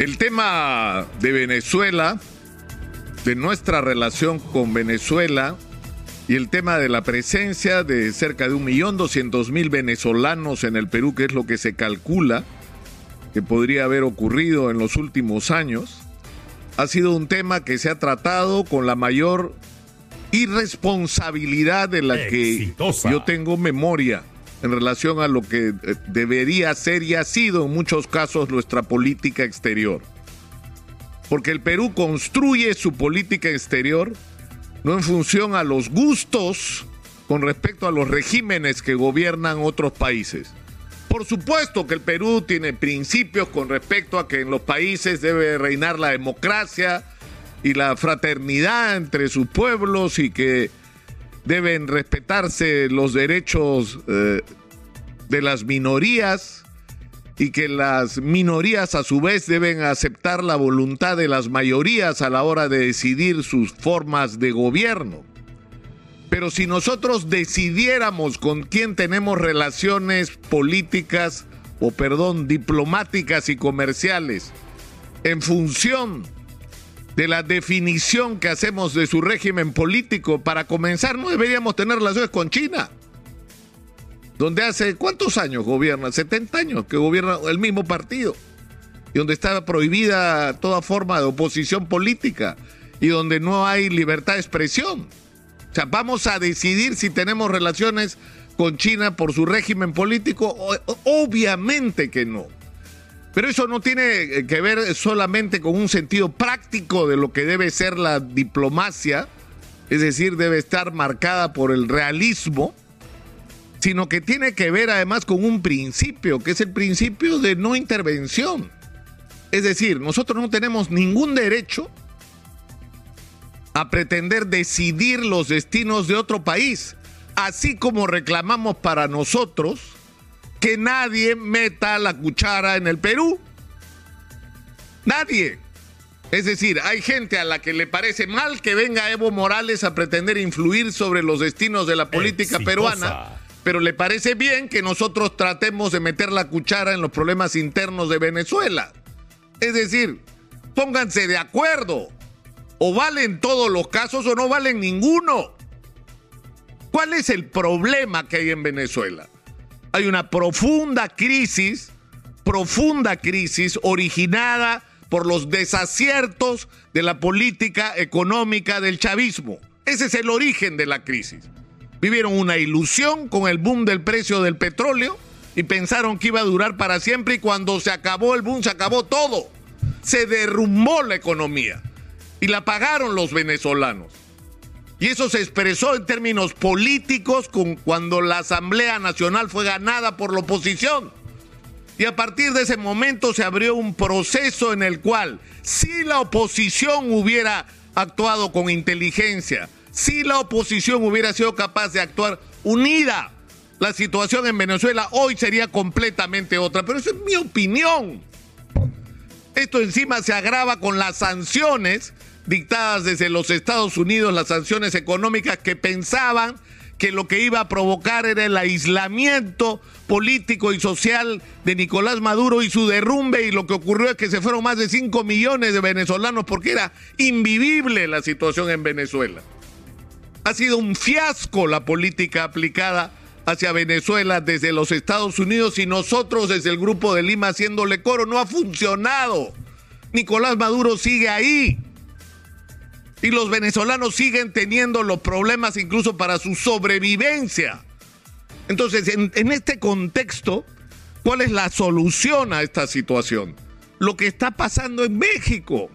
El tema de Venezuela, de nuestra relación con Venezuela y el tema de la presencia de cerca de un millón doscientos mil venezolanos en el Perú, que es lo que se calcula que podría haber ocurrido en los últimos años, ha sido un tema que se ha tratado con la mayor irresponsabilidad de la que yo tengo memoria en relación a lo que eh, debería ser y ha sido en muchos casos nuestra política exterior. Porque el Perú construye su política exterior no en función a los gustos con respecto a los regímenes que gobiernan otros países. Por supuesto que el Perú tiene principios con respecto a que en los países debe reinar la democracia y la fraternidad entre sus pueblos y que deben respetarse los derechos eh, de las minorías y que las minorías a su vez deben aceptar la voluntad de las mayorías a la hora de decidir sus formas de gobierno. Pero si nosotros decidiéramos con quién tenemos relaciones políticas o perdón, diplomáticas y comerciales en función de la definición que hacemos de su régimen político, para comenzar no deberíamos tener relaciones con China, donde hace cuántos años gobierna, 70 años que gobierna el mismo partido, y donde está prohibida toda forma de oposición política, y donde no hay libertad de expresión. O sea, vamos a decidir si tenemos relaciones con China por su régimen político, obviamente que no. Pero eso no tiene eh, que ver solamente con un sentido práctico de lo que debe ser la diplomacia, es decir, debe estar marcada por el realismo, sino que tiene que ver además con un principio, que es el principio de no intervención. Es decir, nosotros no tenemos ningún derecho a pretender decidir los destinos de otro país, así como reclamamos para nosotros que nadie meta la cuchara en el Perú. Nadie. Es decir, hay gente a la que le parece mal que venga Evo Morales a pretender influir sobre los destinos de la política peruana, pero le parece bien que nosotros tratemos de meter la cuchara en los problemas internos de Venezuela. Es decir, pónganse de acuerdo. O valen todos los casos o no valen ninguno. ¿Cuál es el problema que hay en Venezuela? Hay una profunda crisis, profunda crisis originada por los desaciertos de la política económica del chavismo. Ese es el origen de la crisis. Vivieron una ilusión con el boom del precio del petróleo y pensaron que iba a durar para siempre y cuando se acabó el boom se acabó todo. Se derrumbó la economía y la pagaron los venezolanos. Y eso se expresó en términos políticos con, cuando la Asamblea Nacional fue ganada por la oposición. Y a partir de ese momento se abrió un proceso en el cual, si la oposición hubiera actuado con inteligencia, si la oposición hubiera sido capaz de actuar unida, la situación en Venezuela hoy sería completamente otra. Pero eso es mi opinión. Esto encima se agrava con las sanciones dictadas desde los Estados Unidos, las sanciones económicas que pensaban que lo que iba a provocar era el aislamiento político y social de Nicolás Maduro y su derrumbe y lo que ocurrió es que se fueron más de 5 millones de venezolanos porque era invivible la situación en Venezuela. Ha sido un fiasco la política aplicada hacia Venezuela desde los Estados Unidos y nosotros desde el Grupo de Lima haciéndole coro. No ha funcionado. Nicolás Maduro sigue ahí y los venezolanos siguen teniendo los problemas incluso para su sobrevivencia. Entonces, en, este contexto, ¿cuál es la solución a esta situación? Lo que está pasando en México.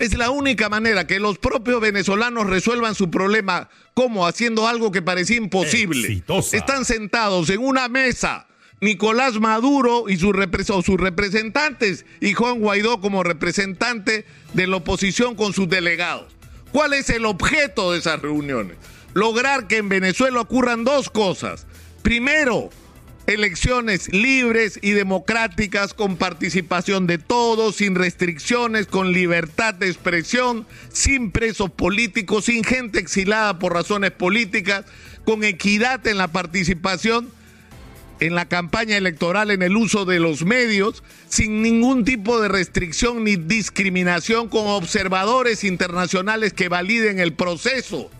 Es la única manera que los propios venezolanos resuelvan su problema. como Haciendo algo que parecía imposible. Están sentados en una mesa. Nicolás Maduro y sus representantes y Juan Guaidó como representante de la oposición con sus delegados. ¿Cuál es el objeto de esas reuniones? Lograr que en Venezuela ocurran dos cosas. Primero, elecciones libres y democráticas con participación de todos, sin restricciones, con libertad de expresión, sin presos políticos, sin gente exilada por razones políticas, con equidad en la participación en la campaña electoral en el uso de los medios sin ningún tipo de restricción ni discriminación con observadores internacionales que validen el proceso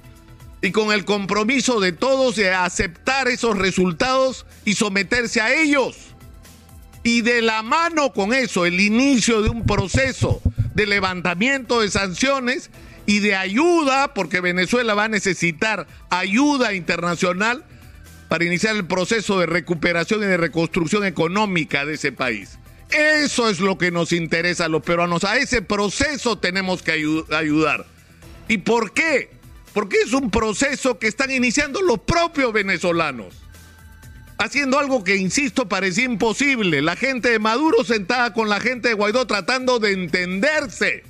y con el compromiso de todos de aceptar esos resultados y someterse a ellos. Y de la mano con eso, el inicio de un proceso de levantamiento de sanciones y de ayuda, porque Venezuela va a necesitar ayuda internacional para iniciar el proceso de recuperación y de reconstrucción económica de ese país. Eso es lo que nos interesa a los peruanos. A ese proceso tenemos que ayudar. ¿Y por qué? Porque es un proceso que están iniciando los propios venezolanos. Haciendo algo que, insisto, parecía imposible. La gente de Maduro sentada con la gente de Guaidó tratando de entenderse.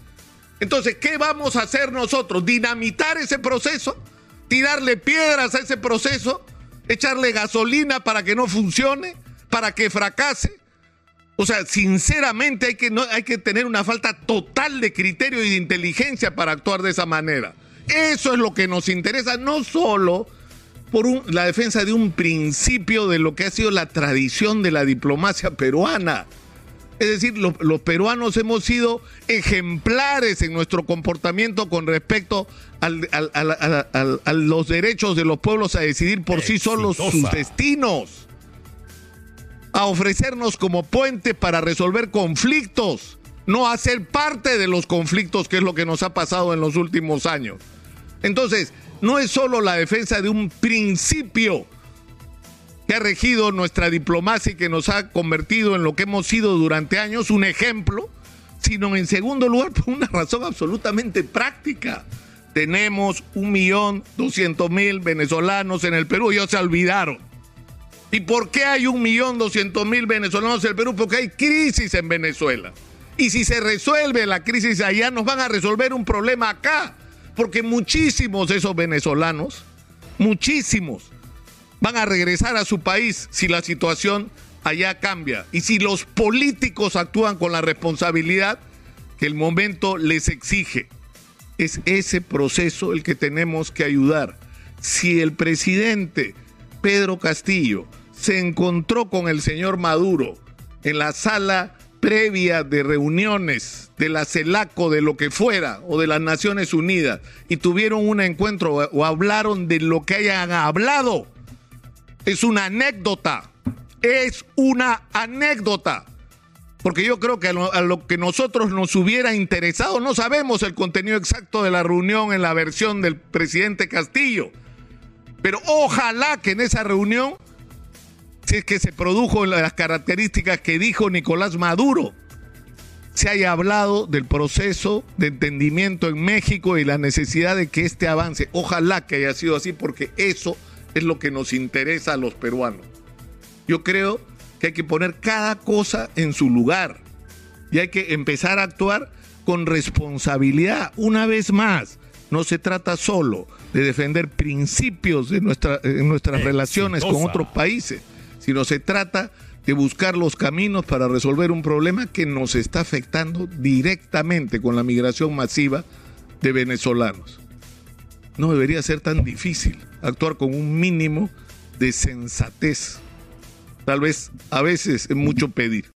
Entonces, ¿qué vamos a hacer nosotros? ¿Dinamitar ese proceso? ¿Tirarle piedras a ese proceso? ¿Echarle gasolina para que no funcione? ¿Para que fracase? O sea, sinceramente hay que, no, hay que tener una falta total de criterio y de inteligencia para actuar de esa manera. Eso es lo que nos interesa, no solo por la defensa de un principio de lo que ha sido la tradición de la diplomacia peruana. Es decir, los peruanos hemos sido ejemplares en nuestro comportamiento con respecto a los derechos de los pueblos a decidir por sí solos sus destinos, a ofrecernos como puente para resolver conflictos, no a ser parte de los conflictos, que es lo que nos ha pasado en los últimos años. Entonces, no es solo la defensa de un principio que ha regido nuestra diplomacia y que nos ha convertido en lo que hemos sido durante años, un ejemplo, sino en segundo lugar por una razón absolutamente práctica. Tenemos un millón doscientos mil venezolanos en el Perú, ellos se olvidaron. ¿Y por qué hay un millón doscientos mil venezolanos en el Perú? Porque hay crisis en Venezuela. Y si se resuelve la crisis allá, nos van a resolver un problema acá porque muchísimos de esos venezolanos, muchísimos, van a regresar a su país si la situación allá cambia y si los políticos actúan con la responsabilidad que el momento les exige. Es ese proceso el que tenemos que ayudar. Si el presidente Pedro Castillo se encontró con el señor Maduro en la sala previa de reuniones de la CELACO, de lo que fuera, o de las Naciones Unidas, y tuvieron un encuentro o hablaron de lo que hayan hablado, es una anécdota. Es una anécdota. Porque yo creo que a lo, a lo, que nosotros nos hubiera interesado, no sabemos el contenido exacto de la reunión en la versión del presidente Castillo, pero ojalá que en esa reunión si es que se produjo las características que dijo Nicolás Maduro, se haya hablado del proceso de entendimiento en México y la necesidad de que este avance. Ojalá que haya sido así porque eso es lo que nos interesa a los peruanos. Yo creo que hay que poner cada cosa en su lugar y hay que empezar a actuar con responsabilidad. Una vez más, no se trata solo de defender principios de nuestra, en nuestras relaciones con otros países, sino se trata de buscar los caminos para resolver un problema que nos está afectando directamente con la migración masiva de venezolanos. No debería ser tan difícil actuar con un mínimo de sensatez. Tal vez a veces es mucho pedir.